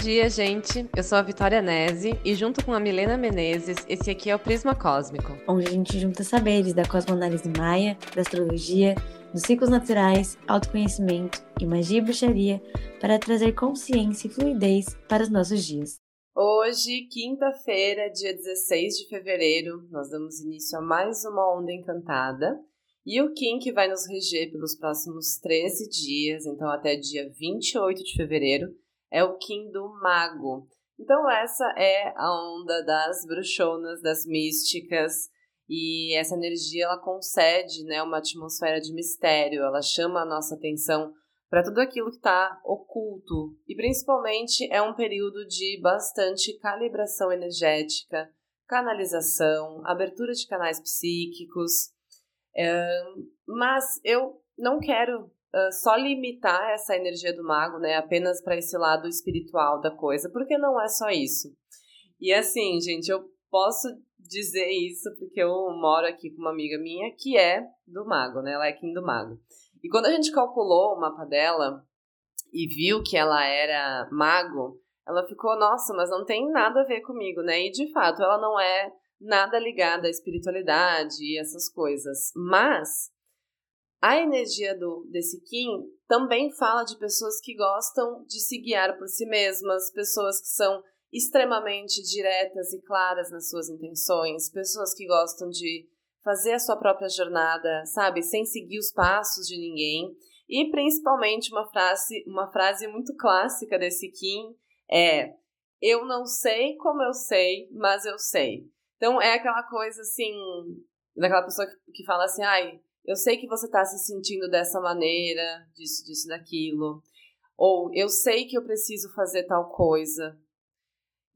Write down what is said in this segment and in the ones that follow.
dia, gente. Eu sou a Vitória Nese e junto com a Milena Menezes, esse aqui é o Prisma Cósmico. Onde a gente junta saberes da cosmoanálise maia, da astrologia, dos ciclos naturais, autoconhecimento e magia e bruxaria para trazer consciência e fluidez para os nossos dias. Hoje, quinta-feira, dia 16 de fevereiro, nós damos início a mais uma onda encantada. E o Kim que vai nos reger pelos próximos 13 dias, então até dia 28 de fevereiro, é o Kim do Mago. Então essa é a onda das bruxonas, das místicas, e essa energia ela concede, né, uma atmosfera de mistério, ela chama a nossa atenção para tudo aquilo que está oculto e principalmente é um período de bastante calibração energética, canalização, abertura de canais psíquicos. É, mas eu não quero só limitar essa energia do mago, né, apenas para esse lado espiritual da coisa, porque não é só isso. E assim, gente, eu posso dizer isso porque eu moro aqui com uma amiga minha que é do mago, né? Ela é Kim do mago. E quando a gente calculou o mapa dela e viu que ela era mago, ela ficou, nossa, mas não tem nada a ver comigo, né? E de fato, ela não é nada ligada à espiritualidade e essas coisas. Mas a energia do, desse Kim também fala de pessoas que gostam de se guiar por si mesmas, pessoas que são extremamente diretas e claras nas suas intenções, pessoas que gostam de fazer a sua própria jornada, sabe, sem seguir os passos de ninguém. E principalmente uma frase, uma frase muito clássica desse Kim é: eu não sei como eu sei, mas eu sei. Então é aquela coisa assim, daquela pessoa que, que fala assim, ai, eu sei que você está se sentindo dessa maneira, disso, disso, daquilo. Ou eu sei que eu preciso fazer tal coisa.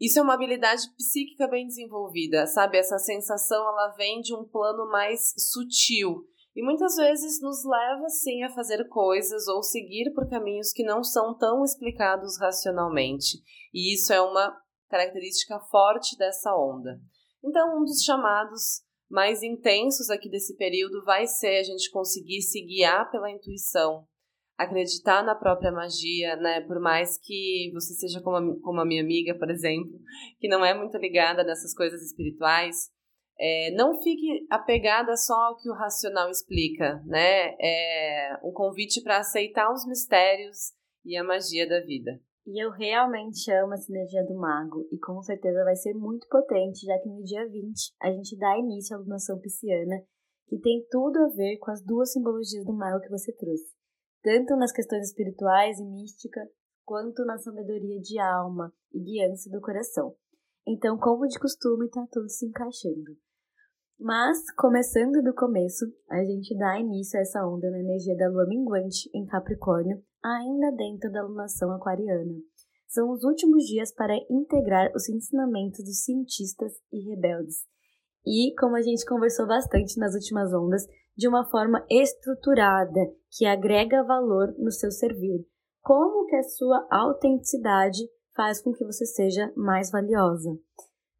Isso é uma habilidade psíquica bem desenvolvida, sabe? Essa sensação ela vem de um plano mais sutil e muitas vezes nos leva sim a fazer coisas ou seguir por caminhos que não são tão explicados racionalmente. E isso é uma característica forte dessa onda. Então, um dos chamados mais intensos aqui desse período vai ser a gente conseguir se guiar pela intuição, acreditar na própria magia, né? Por mais que você seja como a, como a minha amiga, por exemplo, que não é muito ligada nessas coisas espirituais, é, não fique apegada só ao que o racional explica, né? É um convite para aceitar os mistérios e a magia da vida. E eu realmente amo a sinergia do mago, e com certeza vai ser muito potente, já que no dia 20 a gente dá início à lunação pisciana, que tem tudo a ver com as duas simbologias do mago que você trouxe, tanto nas questões espirituais e mística, quanto na sabedoria de alma e guiança do coração. Então, como de costume, tá tudo se encaixando. Mas, começando do começo, a gente dá início a essa onda na energia da lua minguante em Capricórnio, ainda dentro da lunação aquariana. São os últimos dias para integrar os ensinamentos dos cientistas e rebeldes. E, como a gente conversou bastante nas últimas ondas, de uma forma estruturada, que agrega valor no seu servir. Como que a sua autenticidade faz com que você seja mais valiosa.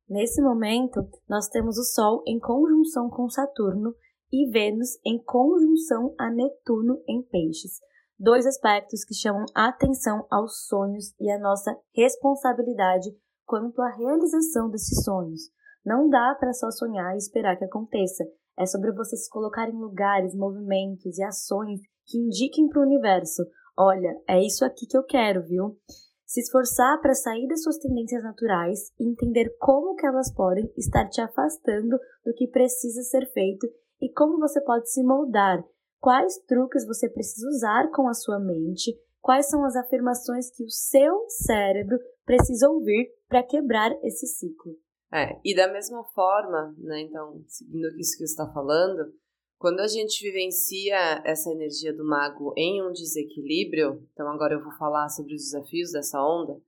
Nesse momento, nós temos o Sol em conjunção com Saturno e Vênus em conjunção a Netuno em Peixes dois aspectos que chamam atenção aos sonhos e a nossa responsabilidade quanto à realização desses sonhos. Não dá para só sonhar e esperar que aconteça. É sobre você se colocar em lugares, movimentos e ações que indiquem para o universo: olha, é isso aqui que eu quero, viu? Se esforçar para sair das suas tendências naturais e entender como que elas podem estar te afastando do que precisa ser feito e como você pode se moldar quais truques você precisa usar com a sua mente, quais são as afirmações que o seu cérebro precisa ouvir para quebrar esse ciclo. É, e da mesma forma, né, então, seguindo isso que você está falando, quando a gente vivencia essa energia do mago em um desequilíbrio, então agora eu vou falar sobre os desafios dessa onda,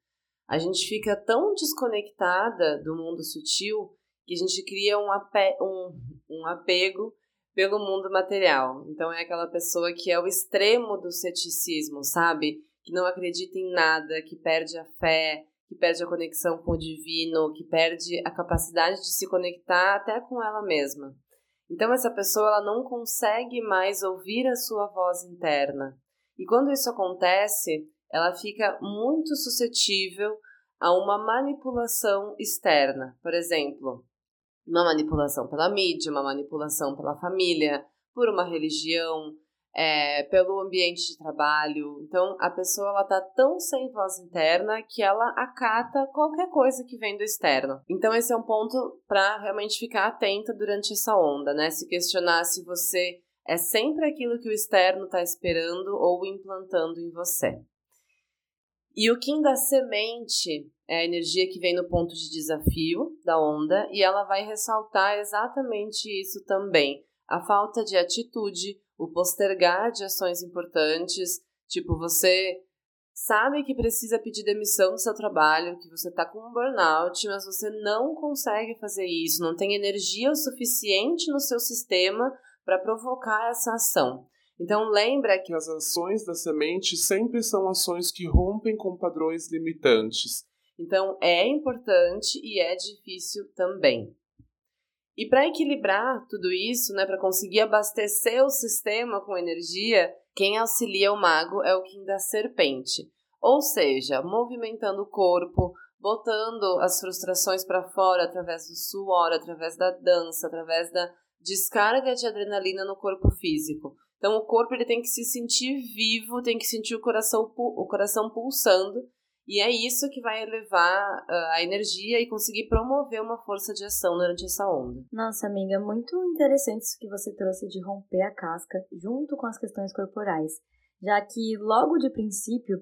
a gente fica tão desconectada do mundo sutil que a gente cria um, ape um, um apego pelo mundo material. Então é aquela pessoa que é o extremo do ceticismo, sabe? Que não acredita em nada, que perde a fé, que perde a conexão com o divino, que perde a capacidade de se conectar até com ela mesma. Então essa pessoa ela não consegue mais ouvir a sua voz interna. E quando isso acontece, ela fica muito suscetível a uma manipulação externa. Por exemplo, uma manipulação pela mídia, uma manipulação pela família, por uma religião, é, pelo ambiente de trabalho. Então, a pessoa ela tá tão sem voz interna que ela acata qualquer coisa que vem do externo. Então, esse é um ponto para realmente ficar atenta durante essa onda, né? Se questionar se você é sempre aquilo que o externo está esperando ou implantando em você. E o Kim da semente é a energia que vem no ponto de desafio da onda e ela vai ressaltar exatamente isso também. A falta de atitude, o postergar de ações importantes, tipo você sabe que precisa pedir demissão do seu trabalho, que você está com um burnout, mas você não consegue fazer isso, não tem energia o suficiente no seu sistema para provocar essa ação. Então lembra que as ações da semente sempre são ações que rompem com padrões limitantes. Então é importante e é difícil também. E para equilibrar tudo isso, né, para conseguir abastecer o sistema com energia, quem auxilia o mago é o Kim da serpente. Ou seja, movimentando o corpo, botando as frustrações para fora através do suor, através da dança, através da descarga de adrenalina no corpo físico. Então o corpo ele tem que se sentir vivo, tem que sentir o coração, o coração pulsando, e é isso que vai elevar uh, a energia e conseguir promover uma força de ação durante essa onda. Nossa, amiga, muito interessante isso que você trouxe de romper a casca junto com as questões corporais, já que logo de princípio,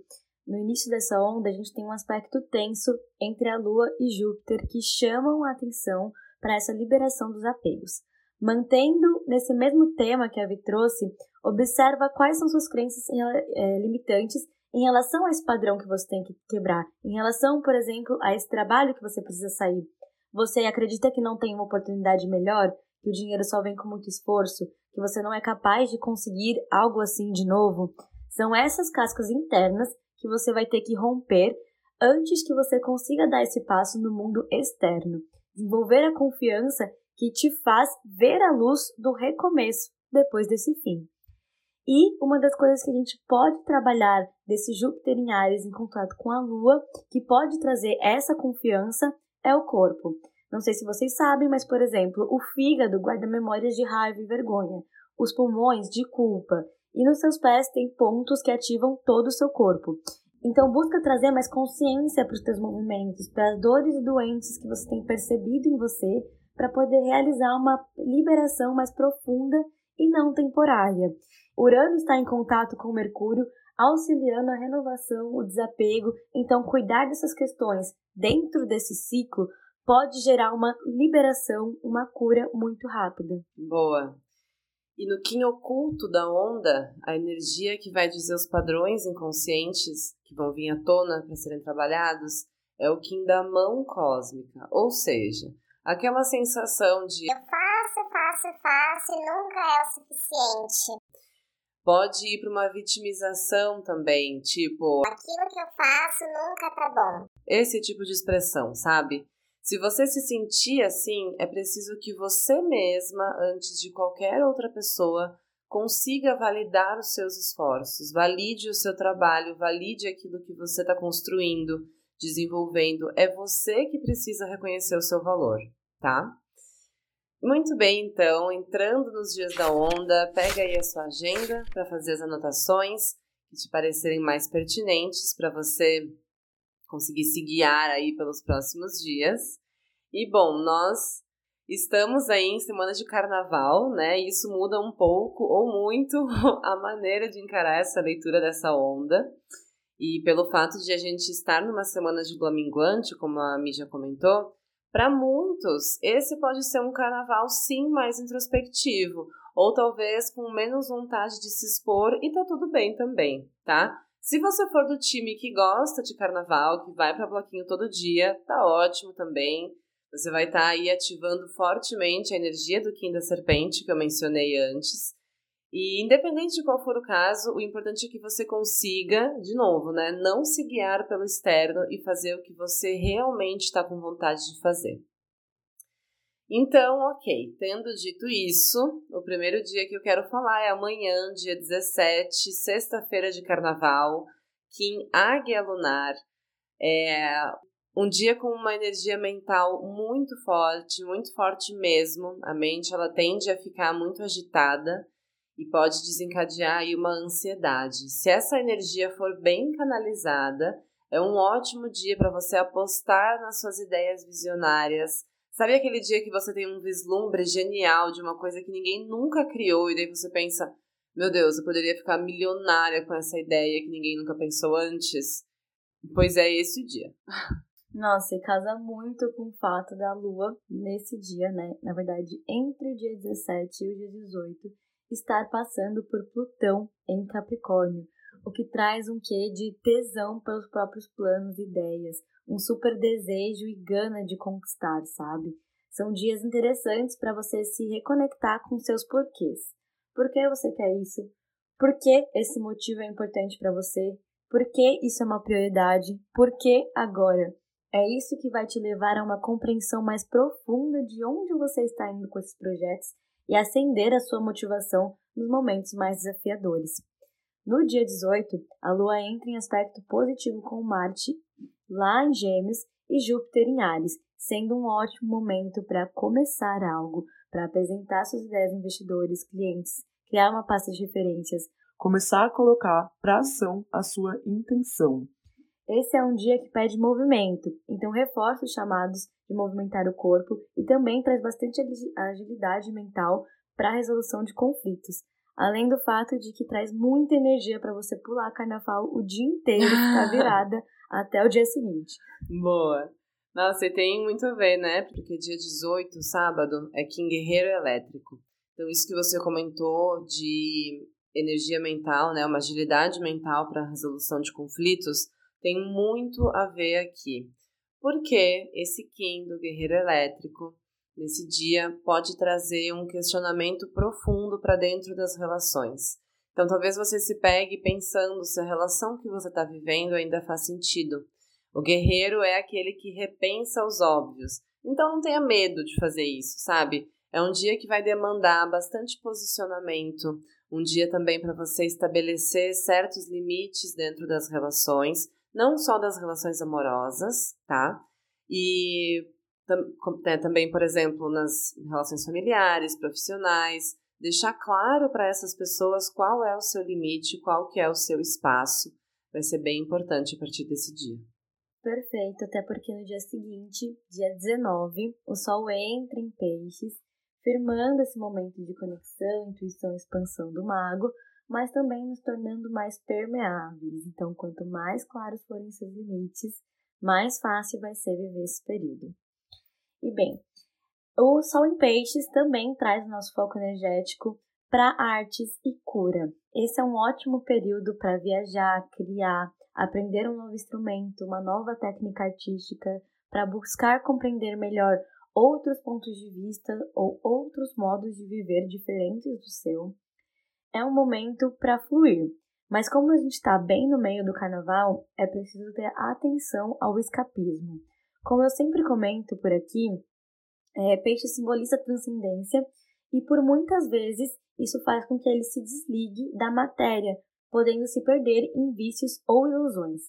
no início dessa onda, a gente tem um aspecto tenso entre a Lua e Júpiter que chamam a atenção para essa liberação dos apegos. Mantendo nesse mesmo tema que a Vi trouxe, observa quais são suas crenças é, limitantes em relação a esse padrão que você tem que quebrar. Em relação, por exemplo, a esse trabalho que você precisa sair. Você acredita que não tem uma oportunidade melhor? Que o dinheiro só vem com muito esforço? Que você não é capaz de conseguir algo assim de novo? São essas cascas internas que você vai ter que romper antes que você consiga dar esse passo no mundo externo. Desenvolver a confiança que te faz ver a luz do recomeço depois desse fim. E uma das coisas que a gente pode trabalhar desse Júpiter em Ares em contato com a Lua, que pode trazer essa confiança, é o corpo. Não sei se vocês sabem, mas, por exemplo, o fígado guarda memórias de raiva e vergonha, os pulmões de culpa, e nos seus pés tem pontos que ativam todo o seu corpo. Então, busca trazer mais consciência para os teus movimentos, para as dores e doenças que você tem percebido em você, para poder realizar uma liberação mais profunda e não temporária. Urano está em contato com Mercúrio, auxiliando a renovação, o desapego, então cuidar dessas questões dentro desse ciclo pode gerar uma liberação, uma cura muito rápida. Boa. E no Kim oculto da onda, a energia que vai dizer os padrões inconscientes que vão vir à tona para serem trabalhados é o Kim da mão cósmica, ou seja, Aquela sensação de eu faço, faço, faço e nunca é o suficiente. Pode ir para uma vitimização também, tipo, aquilo que eu faço nunca tá bom. Esse tipo de expressão, sabe? Se você se sentir assim, é preciso que você mesma, antes de qualquer outra pessoa, consiga validar os seus esforços, valide o seu trabalho, valide aquilo que você está construindo, desenvolvendo, é você que precisa reconhecer o seu valor, tá? Muito bem, então, entrando nos dias da onda, pega aí a sua agenda para fazer as anotações que te parecerem mais pertinentes para você conseguir se guiar aí pelos próximos dias. E bom, nós estamos aí em semana de carnaval, né? Isso muda um pouco ou muito a maneira de encarar essa leitura dessa onda. E pelo fato de a gente estar numa semana de lua minguante, como a Mídia comentou, para muitos esse pode ser um carnaval sim mais introspectivo, ou talvez com menos vontade de se expor e tá tudo bem também, tá? Se você for do time que gosta de carnaval, que vai para bloquinho todo dia, tá ótimo também. Você vai estar tá aí ativando fortemente a energia do Kim da Serpente que eu mencionei antes. E independente de qual for o caso, o importante é que você consiga, de novo, né, não se guiar pelo externo e fazer o que você realmente está com vontade de fazer. Então, ok, tendo dito isso, o primeiro dia que eu quero falar é amanhã, dia 17, sexta-feira de carnaval, Kim Águia Lunar. É, Um dia com uma energia mental muito forte, muito forte mesmo. A mente ela tende a ficar muito agitada e pode desencadear aí uma ansiedade. Se essa energia for bem canalizada, é um ótimo dia para você apostar nas suas ideias visionárias. Sabe aquele dia que você tem um vislumbre genial de uma coisa que ninguém nunca criou e daí você pensa: meu Deus, eu poderia ficar milionária com essa ideia que ninguém nunca pensou antes? Pois é esse o dia. Nossa, e casa muito com o fato da Lua nesse dia, né? Na verdade, entre o dia 17 e o dia 18, estar passando por Plutão em Capricórnio, o que traz um quê de tesão pelos próprios planos e ideias, um super desejo e gana de conquistar, sabe? São dias interessantes para você se reconectar com seus porquês. Por que você quer isso? Por que esse motivo é importante para você? Por que isso é uma prioridade? Por que agora? É isso que vai te levar a uma compreensão mais profunda de onde você está indo com esses projetos e acender a sua motivação nos momentos mais desafiadores. No dia 18, a Lua entra em aspecto positivo com Marte lá em Gêmeos e Júpiter em Ares, sendo um ótimo momento para começar algo, para apresentar suas ideias a investidores, clientes, criar uma pasta de referências, começar a colocar para ação a sua intenção. Esse é um dia que pede movimento, então reforça os chamados de movimentar o corpo e também traz bastante agilidade mental para a resolução de conflitos. Além do fato de que traz muita energia para você pular carnaval o dia inteiro ficar virada até o dia seguinte. Boa! Nossa, e tem muito a ver, né? Porque dia 18, sábado, é Kim Guerreiro Elétrico. Então, isso que você comentou de energia mental, né? Uma agilidade mental para a resolução de conflitos tem muito a ver aqui. Porque esse Kim do Guerreiro Elétrico, nesse dia, pode trazer um questionamento profundo para dentro das relações. Então, talvez você se pegue pensando se a relação que você está vivendo ainda faz sentido. O guerreiro é aquele que repensa os óbvios. Então, não tenha medo de fazer isso, sabe? É um dia que vai demandar bastante posicionamento, um dia também para você estabelecer certos limites dentro das relações, não só das relações amorosas, tá? E né, também, por exemplo, nas relações familiares, profissionais, deixar claro para essas pessoas qual é o seu limite, qual que é o seu espaço, vai ser bem importante a partir desse dia. Perfeito, até porque no dia seguinte, dia 19, o Sol entra em peixes, firmando esse momento de conexão, intuição e expansão do mago, mas também nos tornando mais permeáveis. Então, quanto mais claros forem seus limites, mais fácil vai ser viver esse período. E bem, o Sol em Peixes também traz o nosso foco energético para artes e cura. Esse é um ótimo período para viajar, criar, aprender um novo instrumento, uma nova técnica artística, para buscar compreender melhor outros pontos de vista ou outros modos de viver diferentes do seu é um momento para fluir. Mas como a gente está bem no meio do carnaval, é preciso ter atenção ao escapismo. Como eu sempre comento por aqui, é, peixe simboliza transcendência e por muitas vezes isso faz com que ele se desligue da matéria, podendo se perder em vícios ou ilusões.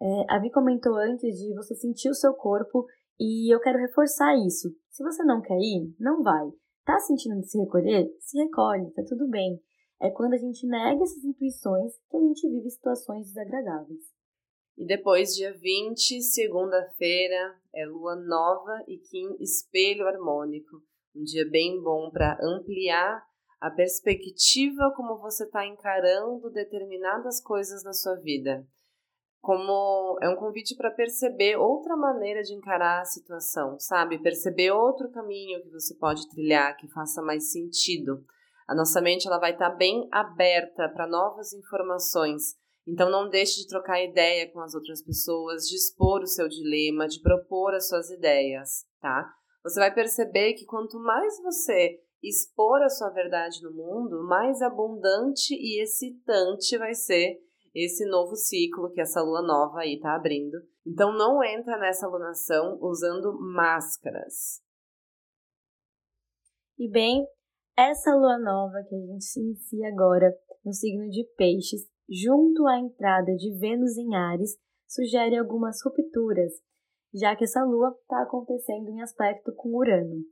É, a Vi comentou antes de você sentir o seu corpo e eu quero reforçar isso. Se você não quer ir, não vai. Tá sentindo de se recolher? Se recolhe, tá tudo bem. É quando a gente nega essas intuições que a gente vive situações desagradáveis. E depois, dia 20, segunda-feira, é lua nova e Kim espelho harmônico. Um dia bem bom para ampliar a perspectiva como você está encarando determinadas coisas na sua vida. Como é um convite para perceber outra maneira de encarar a situação, sabe? Perceber outro caminho que você pode trilhar que faça mais sentido. A nossa mente ela vai estar tá bem aberta para novas informações. Então não deixe de trocar ideia com as outras pessoas, de expor o seu dilema, de propor as suas ideias, tá? Você vai perceber que quanto mais você expor a sua verdade no mundo, mais abundante e excitante vai ser esse novo ciclo que essa lua nova aí tá abrindo. Então não entra nessa alunação usando máscaras. E bem, essa lua nova que a gente inicia agora no signo de Peixes, junto à entrada de Vênus em Ares, sugere algumas rupturas. já que essa lua está acontecendo em aspecto com Urano.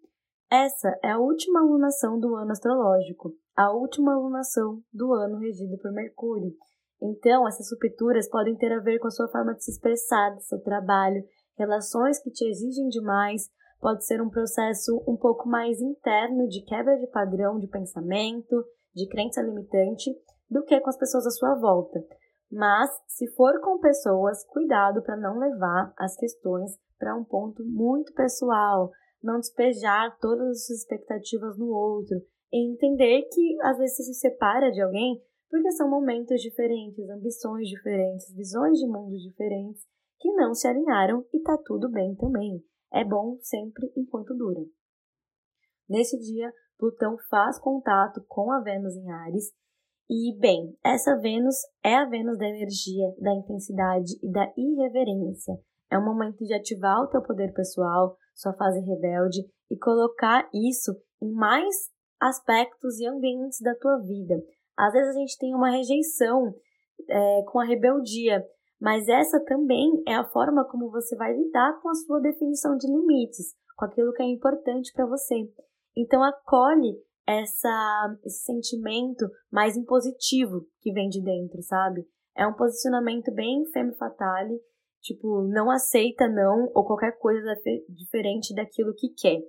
Essa é a última lunação do ano astrológico, a última lunação do ano regido por Mercúrio. Então, essas rupturas podem ter a ver com a sua forma de se expressar, seu trabalho, relações que te exigem demais, pode ser um processo um pouco mais interno de quebra de padrão de pensamento, de crença limitante, do que com as pessoas à sua volta. Mas, se for com pessoas, cuidado para não levar as questões para um ponto muito pessoal, não despejar todas as suas expectativas no outro e entender que às vezes você se separa de alguém porque são momentos diferentes, ambições diferentes, visões de mundos diferentes que não se alinharam e tá tudo bem também. É bom sempre enquanto dura. Nesse dia, Plutão faz contato com a Vênus em Ares e, bem, essa Vênus é a Vênus da energia, da intensidade e da irreverência. É um momento de ativar o teu poder pessoal, sua fase rebelde e colocar isso em mais aspectos e ambientes da tua vida. Às vezes a gente tem uma rejeição é, com a rebeldia, mas essa também é a forma como você vai lidar com a sua definição de limites, com aquilo que é importante para você. Então acolhe essa, esse sentimento mais impositivo que vem de dentro, sabe? É um posicionamento bem femme fatale, tipo, não aceita não ou qualquer coisa diferente daquilo que quer.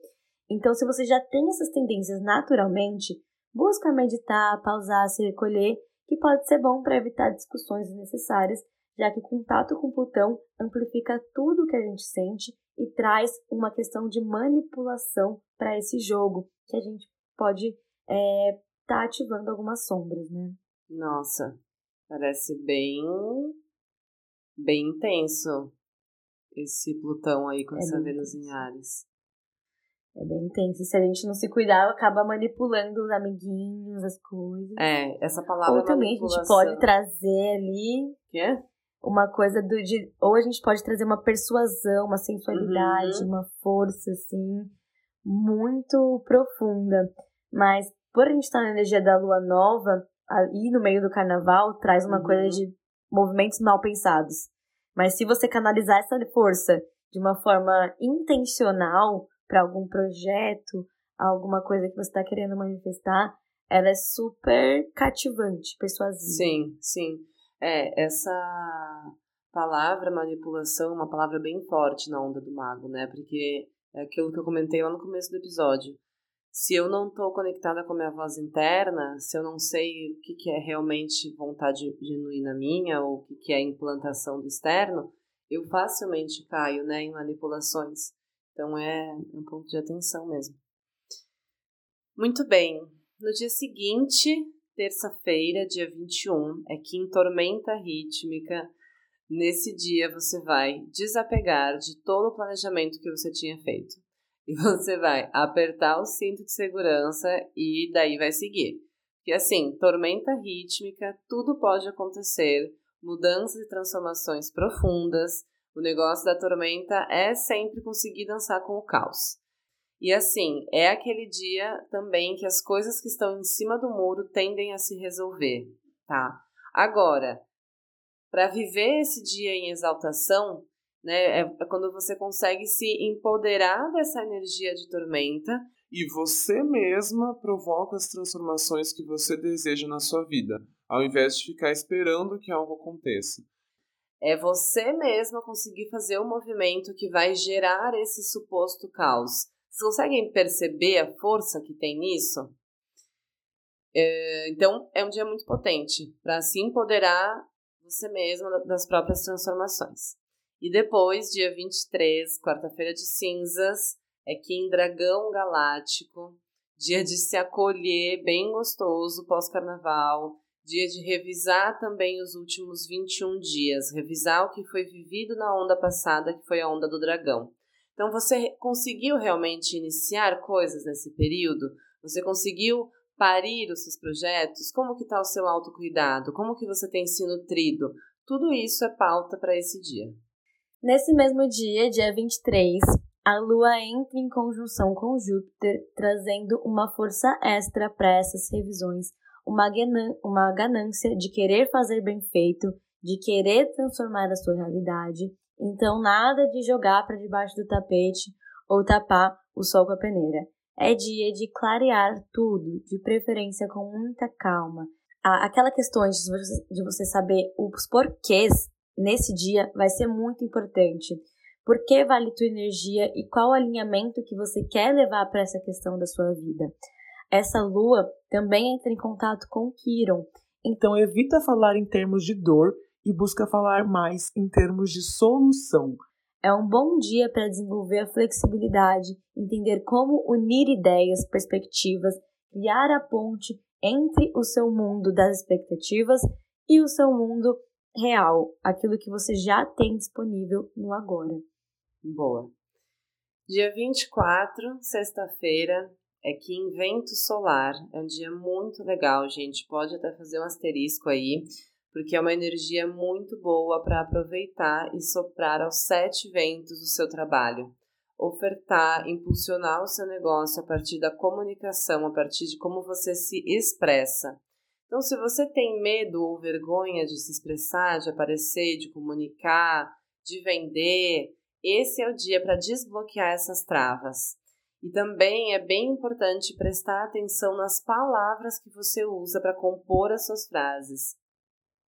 Então, se você já tem essas tendências naturalmente, busca meditar, pausar, se recolher, que pode ser bom para evitar discussões desnecessárias já que o contato com Plutão amplifica tudo o que a gente sente e traz uma questão de manipulação para esse jogo, que a gente pode estar é, tá ativando algumas sombras, né? Nossa, parece bem, bem intenso esse Plutão aí com é essa Vênus em Ares. É bem intenso. Se a gente não se cuidar, acaba manipulando os amiguinhos, as coisas. É, essa palavra Ou também a gente pode trazer ali. Quê? Uma coisa do de ou a gente pode trazer uma persuasão, uma sensualidade, uhum. uma força assim muito profunda. Mas por a gente estar na energia da lua nova, aí no meio do carnaval traz uma uhum. coisa de movimentos mal pensados. Mas se você canalizar essa força de uma forma intencional para algum projeto, alguma coisa que você está querendo manifestar, ela é super cativante, persuasiva. Sim, sim. É, essa palavra manipulação é uma palavra bem forte na onda do mago, né? Porque é aquilo que eu comentei lá no começo do episódio. Se eu não estou conectada com a minha voz interna, se eu não sei o que, que é realmente vontade genuína minha ou o que, que é implantação do externo, eu facilmente caio né, em manipulações. Então é um ponto de atenção mesmo. Muito bem. No dia seguinte, terça-feira, dia 21, é Kim Tormenta Rítmica. Nesse dia você vai desapegar de todo o planejamento que você tinha feito. E você vai apertar o cinto de segurança e daí vai seguir. Porque assim, tormenta rítmica, tudo pode acontecer, mudanças e transformações profundas. O negócio da tormenta é sempre conseguir dançar com o caos. E assim, é aquele dia também que as coisas que estão em cima do muro tendem a se resolver, tá? Agora, para viver esse dia em exaltação, né, é, é quando você consegue se empoderar dessa energia de tormenta e você mesma provoca as transformações que você deseja na sua vida, ao invés de ficar esperando que algo aconteça. É você mesma conseguir fazer o movimento que vai gerar esse suposto caos. Vocês conseguem perceber a força que tem nisso? É, então, é um dia muito potente para se empoderar você mesma das próprias transformações. E depois, dia 23, quarta-feira de cinzas, é Kim Dragão Galáctico, dia de se acolher bem gostoso pós-carnaval, dia de revisar também os últimos 21 dias, revisar o que foi vivido na onda passada, que foi a onda do dragão. Então você conseguiu realmente iniciar coisas nesse período? Você conseguiu parir os seus projetos? Como que está o seu autocuidado? Como que você tem se nutrido? Tudo isso é pauta para esse dia. Nesse mesmo dia, dia 23, a Lua entra em conjunção com Júpiter, trazendo uma força extra para essas revisões, uma, uma ganância de querer fazer bem feito, de querer transformar a sua realidade Então, nada de jogar para debaixo do tapete ou tapar o sol com a peneira. É dia de clarear tudo, de preferência com muita calma. Aquela questão de você saber os porquês nesse dia vai ser muito importante. Por que vale tua energia e qual alinhamento que você quer levar para essa questão da sua vida? Essa lua também entra em contato com Kiron. Então evita falar em termos de dor e busca falar mais em termos de solução. É um bom dia para desenvolver a flexibilidade, entender como unir ideias, perspectivas, criar a ponte entre o seu mundo das expectativas e o seu mundo real, aquilo que você já tem disponível no agora. Boa. Dia 24, sexta-feira, é que em vento solar. É um dia muito legal, gente. Pode até fazer um asterisco aí, porque é uma energia muito boa para aproveitar e soprar aos sete ventos do seu trabalho. Ofertar, impulsionar o seu negócio a partir da comunicação, a partir de como você se expressa. Então, se você tem medo ou vergonha de se expressar, de aparecer, de comunicar, de vender, esse é o dia para desbloquear essas travas. E também é bem importante prestar atenção nas palavras que você usa para compor as suas frases.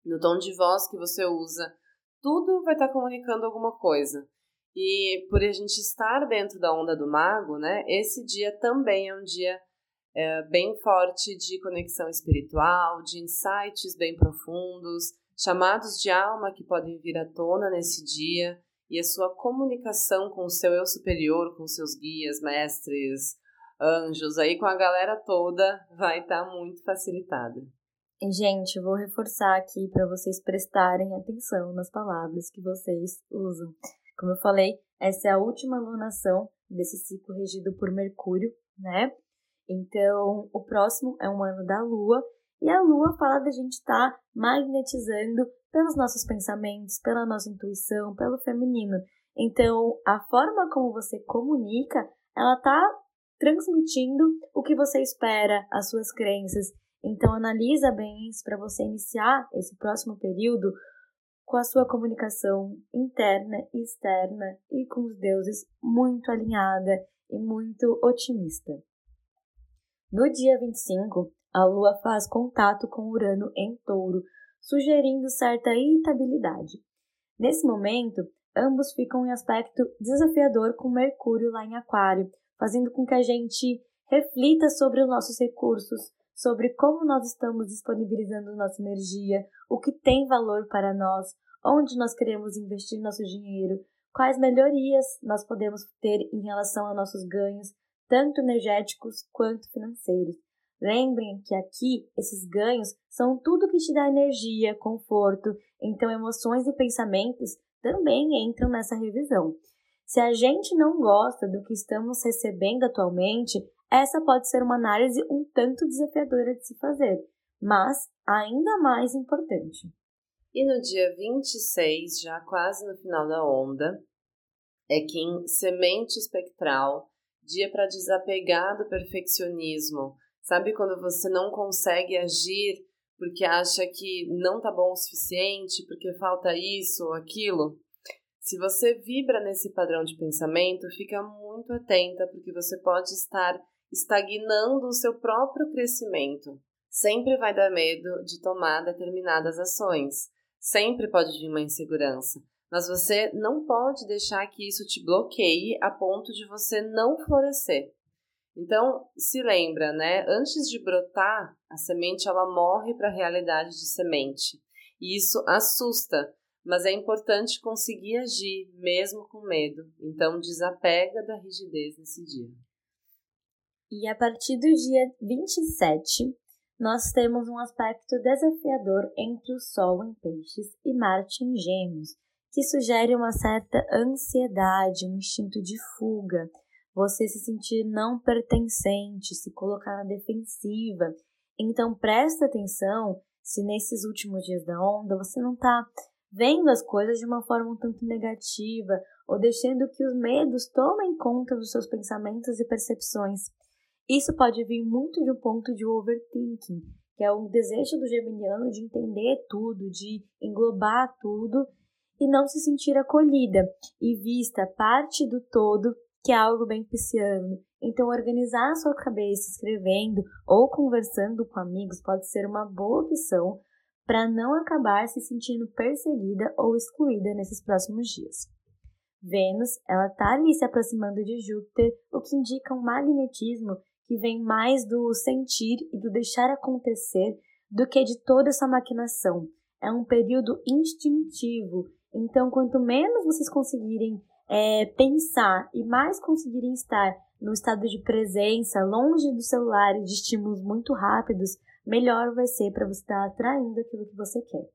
No tom de voz que você usa, tudo vai estar tá comunicando alguma coisa. E por a gente estar dentro da onda do mago, né? Esse dia também é um dia é, bem forte de conexão espiritual, de insights bem profundos, chamados de alma que podem vir à tona nesse dia e a sua comunicação com o seu eu superior, com seus guias, mestres, anjos, aí com a galera toda, vai estar tá muito facilitada. Gente, vou reforçar aqui para vocês prestarem atenção nas palavras que vocês usam. Como eu falei, essa é a última lunação desse ciclo regido por Mercúrio, né? Então, o próximo é um ano da Lua, e a Lua fala da gente estar tá magnetizando pelos nossos pensamentos, pela nossa intuição, pelo feminino. Então, a forma como você comunica, ela tá transmitindo o que você espera, as suas crenças. Então, analisa bem isso para você iniciar esse próximo período com a sua comunicação interna e externa e com os deuses muito alinhada e muito otimista. No dia 25, a Lua faz contato com Urano em Touro, sugerindo certa irritabilidade. Nesse momento, ambos ficam em aspecto desafiador com Mercúrio lá em Aquário, fazendo com que a gente reflita sobre os nossos recursos, sobre como nós estamos disponibilizando nossa energia, o que tem valor para nós, onde nós queremos investir nosso dinheiro, quais melhorias nós podemos ter em relação a nossos ganhos, tanto energéticos quanto financeiros. Lembrem que aqui esses ganhos são tudo que te dá energia, conforto, então emoções e pensamentos também entram nessa revisão. Se a gente não gosta do que estamos recebendo atualmente, essa pode ser uma análise um tanto desafiadora de se fazer, mas ainda mais importante. E no dia 26, já quase no final da onda, é Kim Semente Espectral, dia para desapegar do perfeccionismo, Sabe quando você não consegue agir porque acha que não tá bom o suficiente, porque falta isso ou aquilo? Se você vibra nesse padrão de pensamento, fica muito atenta porque você pode estar estagnando o seu próprio crescimento. Sempre vai dar medo de tomar determinadas ações. Sempre pode vir uma insegurança, mas você não pode deixar que isso te bloqueie a ponto de você não florescer. Então, se lembra, né? Antes de brotar, a semente ela morre para a realidade de semente. E isso assusta, mas é importante conseguir agir mesmo com medo. Então, desapega da rigidez nesse dia. E a partir do dia 27, nós temos um aspecto desafiador entre o Sol em Peixes e Marte em Gêmeos, que sugere uma certa ansiedade, um instinto de fuga você se sentir não pertencente, se colocar na defensiva. Então presta atenção se nesses últimos dias da onda você não está vendo as coisas de uma forma um tanto negativa ou deixando que os medos tomem conta dos seus pensamentos e percepções. Isso pode vir muito de um ponto de overthinking, que é o desejo do geminiano de entender tudo, de englobar tudo e não se sentir acolhida e vista parte do todo, que é algo bem pisciano. Então, organizar a sua cabeça escrevendo ou conversando com amigos pode ser uma boa opção para não acabar se sentindo perseguida ou excluída nesses próximos dias. Vênus, ela está ali se aproximando de Júpiter, o que indica um magnetismo que vem mais do sentir e do deixar acontecer do que de toda essa maquinação. É um período instintivo, então quanto menos vocês conseguirem é, pensar e mais conseguirem estar no estado de presença, longe do celular e de estímulos muito rápidos, melhor vai ser para você estar atraindo aquilo que você quer.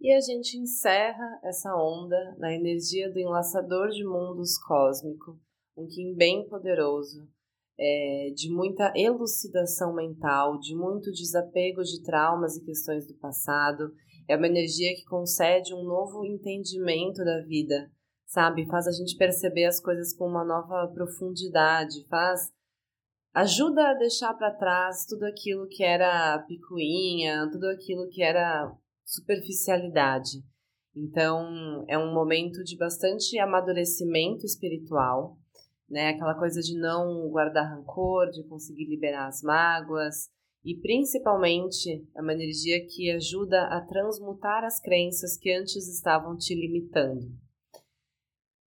E a gente encerra essa onda na energia do enlaçador de mundos cósmico, um Kim bem poderoso, é, de muita elucidação mental, de muito desapego de traumas e questões do passado. É uma energia que concede um novo entendimento da vida, sabe? Faz a gente perceber as coisas com uma nova profundidade, faz ajuda a deixar para trás tudo aquilo que era picuinha, tudo aquilo que era superficialidade. Então, é um momento de bastante amadurecimento espiritual, né? Aquela coisa de não guardar rancor, de conseguir liberar as mágoas, e principalmente é uma energia que ajuda a transmutar as crenças que antes estavam te limitando.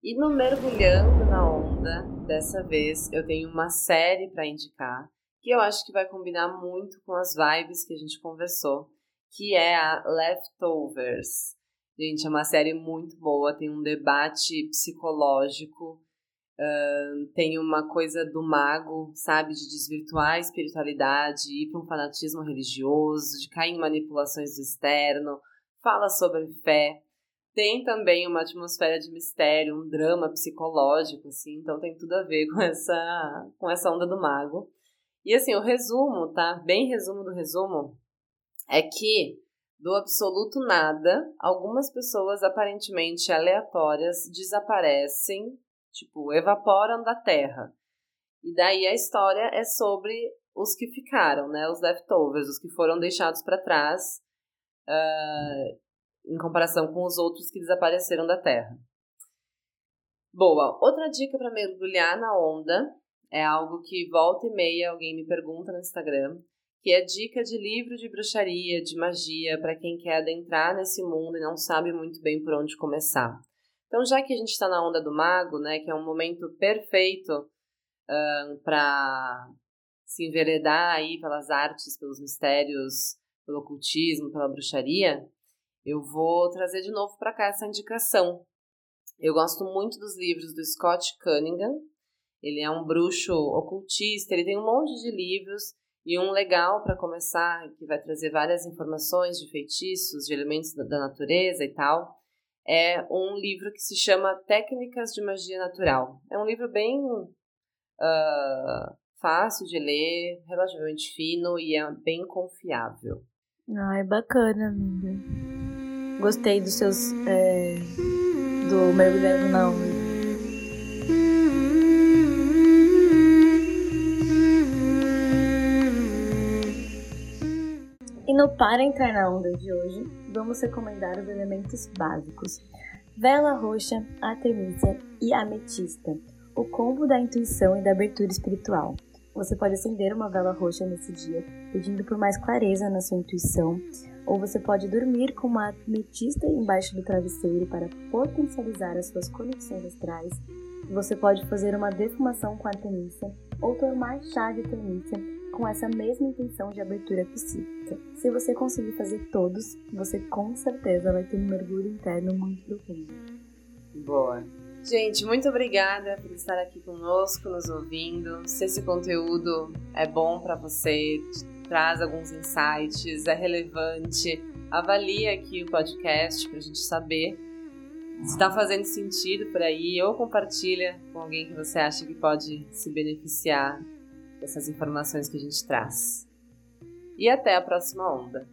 E no Mergulhando na Onda, dessa vez eu tenho uma série para indicar que eu acho que vai combinar muito com as vibes que a gente conversou que é a Leftovers. Gente, é uma série muito boa, tem um debate psicológico, uh, tem uma coisa do mago, sabe, de desvirtuar a espiritualidade, ir para um fanatismo religioso, de cair em manipulações do externo, fala sobre fé. Tem também uma atmosfera de mistério, um drama psicológico, assim, então tem tudo a ver com essa, com essa onda do mago. E assim, o resumo, tá? Bem resumo do resumo, é que, do absoluto nada, algumas pessoas aparentemente aleatórias desaparecem, tipo, evaporam da Terra. E daí a história é sobre os que ficaram, né? Os leftovers, os que foram deixados para trás, uh, em comparação com os outros que desapareceram da Terra. Boa, outra dica para mergulhar na onda é algo que volta e meia alguém me pergunta no Instagram, que é dica de livro de bruxaria, de magia, para quem quer adentrar nesse mundo e não sabe muito bem por onde começar. Então, já que a gente está na onda do mago, né, que é um momento perfeito para se enveredar aí pelas artes, pelos mistérios, pelo ocultismo, pela bruxaria, eu vou trazer de novo para cá essa indicação. Eu gosto muito dos livros do Scott Cunningham. Ele é um bruxo ocultista, ele tem um monte de livros e um legal para começar, que vai trazer várias informações de feitiços, de elementos da natureza e tal, é um livro que se chama Técnicas de Magia Natural. É um livro bem uh, fácil de ler, relativamente fino e é bem confiável. Ai, bacana, amiga. Gostei dos seus. É, do mergulhando na onda. E no Para Entrar na Onda de hoje, vamos recomendar os elementos básicos: vela roxa, artemisia e ametista, o combo da intuição e da abertura espiritual. Você pode acender uma vela roxa nesse dia, pedindo por mais clareza na sua intuição, ou você pode dormir com uma ametista embaixo do travesseiro para potencializar as suas conexões astrais. Você pode fazer uma defumação com artemisia ou tomar chá de artemisia com essa mesma intenção de abertura psíquica. Se você conseguir fazer todos, você com certeza vai ter um mergulho interno muito profundo. Boa. Gente, muito obrigada por estar aqui conosco, nos ouvindo. Se esse conteúdo é bom para você, traz alguns insights, é relevante, avalie aqui o podcast para a gente saber se está fazendo sentido por aí ou compartilha com alguém que você acha que pode se beneficiar dessas informações que a gente traz. E até a próxima onda!